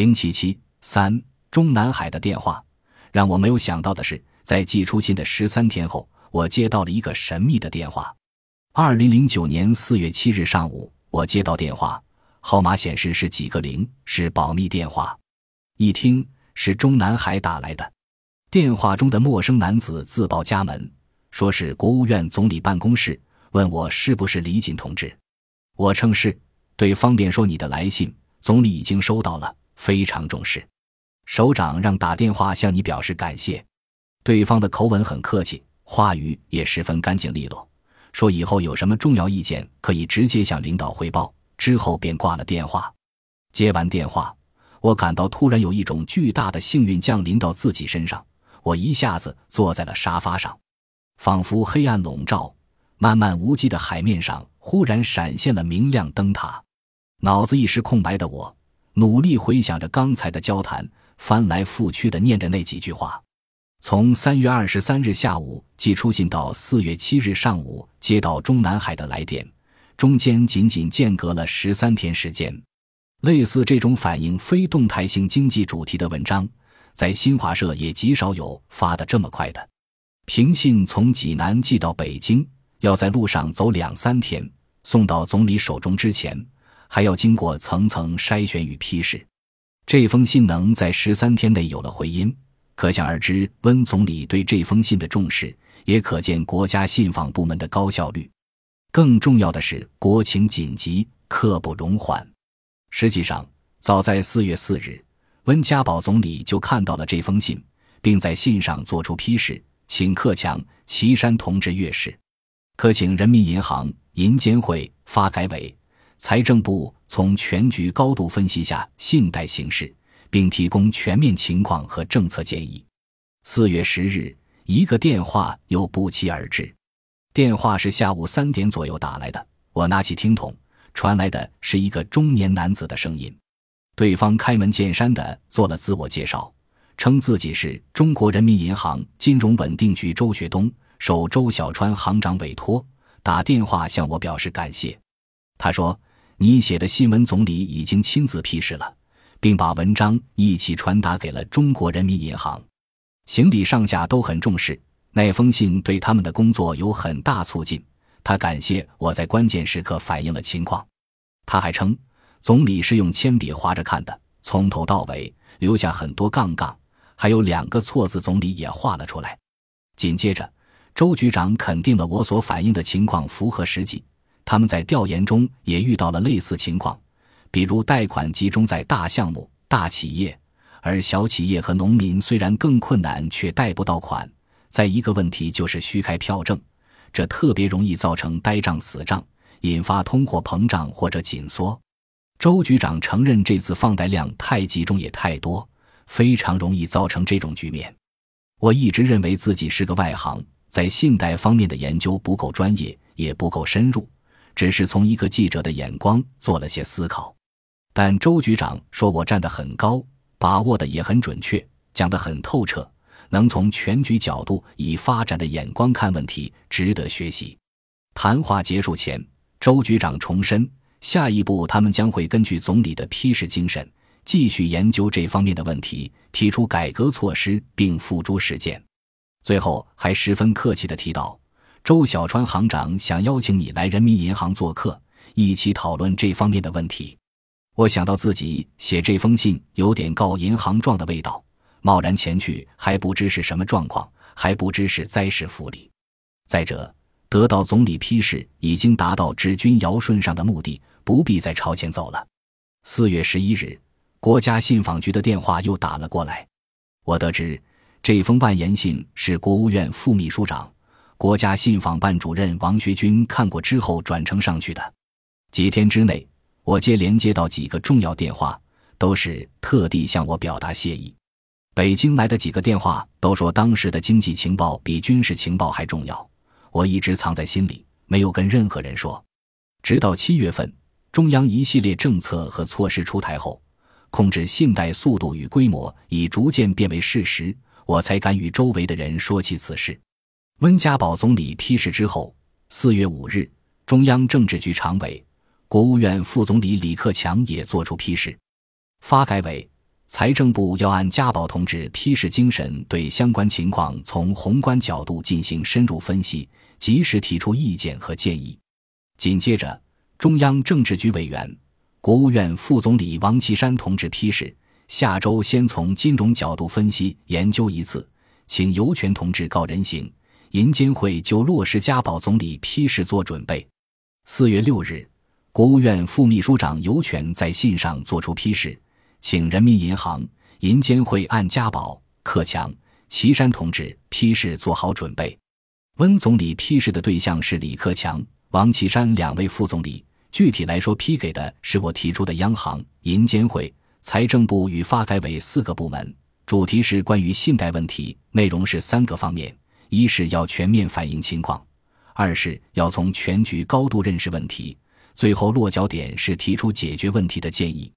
零七七三中南海的电话，让我没有想到的是，在寄出信的十三天后，我接到了一个神秘的电话。二零零九年四月七日上午，我接到电话，号码显示是几个零，是保密电话。一听是中南海打来的，电话中的陌生男子自报家门，说是国务院总理办公室，问我是不是李锦同志。我称是，对方便说你的来信，总理已经收到了。非常重视，首长让打电话向你表示感谢。对方的口吻很客气，话语也十分干净利落，说以后有什么重要意见可以直接向领导汇报。之后便挂了电话。接完电话，我感到突然有一种巨大的幸运降临到自己身上，我一下子坐在了沙发上，仿佛黑暗笼罩，漫漫无际的海面上忽然闪现了明亮灯塔。脑子一时空白的我。努力回想着刚才的交谈，翻来覆去的念着那几句话。从三月二十三日下午寄出信到四月七日上午接到中南海的来电，中间仅仅间隔了十三天时间。类似这种反映非动态性经济主题的文章，在新华社也极少有发的这么快的。平信从济南寄到北京，要在路上走两三天，送到总理手中之前。还要经过层层筛选与批示，这封信能在十三天内有了回音，可想而知温总理对这封信的重视，也可见国家信访部门的高效率。更重要的是，国情紧急，刻不容缓。实际上，早在四月四日，温家宝总理就看到了这封信，并在信上作出批示，请克强、岐山同志阅视，可请人民银行、银监会、发改委。财政部从全局高度分析下信贷形势，并提供全面情况和政策建议。四月十日，一个电话又不期而至。电话是下午三点左右打来的。我拿起听筒，传来的是一个中年男子的声音。对方开门见山的做了自我介绍，称自己是中国人民银行金融稳定局周学东，受周小川行长委托，打电话向我表示感谢。他说。你写的新闻，总理已经亲自批示了，并把文章一起传达给了中国人民银行，行李上下都很重视。那封信对他们的工作有很大促进。他感谢我在关键时刻反映了情况。他还称，总理是用铅笔划着看的，从头到尾留下很多杠杠，还有两个错字，总理也画了出来。紧接着，周局长肯定了我所反映的情况符合实际。他们在调研中也遇到了类似情况，比如贷款集中在大项目、大企业，而小企业和农民虽然更困难，却贷不到款。再一个问题就是虚开票证，这特别容易造成呆账死账，引发通货膨胀或者紧缩。周局长承认，这次放贷量太集中也太多，非常容易造成这种局面。我一直认为自己是个外行，在信贷方面的研究不够专业，也不够深入。只是从一个记者的眼光做了些思考，但周局长说我站得很高，把握的也很准确，讲得很透彻，能从全局角度以发展的眼光看问题，值得学习。谈话结束前，周局长重申，下一步他们将会根据总理的批示精神，继续研究这方面的问题，提出改革措施，并付诸实践。最后还十分客气地提到。周小川行长想邀请你来人民银行做客，一起讨论这方面的问题。我想到自己写这封信有点告银行状的味道，贸然前去还不知是什么状况，还不知是灾是福利。再者，得到总理批示已经达到治军尧舜上的目的，不必再朝前走了。四月十一日，国家信访局的电话又打了过来，我得知这封万言信是国务院副秘书长。国家信访办主任王学军看过之后转呈上去的。几天之内，我接连接到几个重要电话，都是特地向我表达谢意。北京来的几个电话都说当时的经济情报比军事情报还重要，我一直藏在心里，没有跟任何人说。直到七月份，中央一系列政策和措施出台后，控制信贷速度与规模已逐渐变为事实，我才敢与周围的人说起此事。温家宝总理批示之后，四月五日，中央政治局常委、国务院副总理李克强也作出批示。发改委、财政部要按家宝同志批示精神，对相关情况从宏观角度进行深入分析，及时提出意见和建议。紧接着，中央政治局委员、国务院副总理王岐山同志批示，下周先从金融角度分析研究一次，请尤权同志告人行。银监会就落实家宝总理批示做准备。四月六日，国务院副秘书长尤权在信上作出批示。请人民银行、银监会按家宝、克强、岐山同志批示做好准备。温总理批示的对象是李克强、王岐山两位副总理。具体来说，批给的是我提出的央行、银监会、财政部与发改委四个部门。主题是关于信贷问题，内容是三个方面：一是要全面反映情况；二是要从全局高度认识问题；最后落脚点是提出解决问题的建议。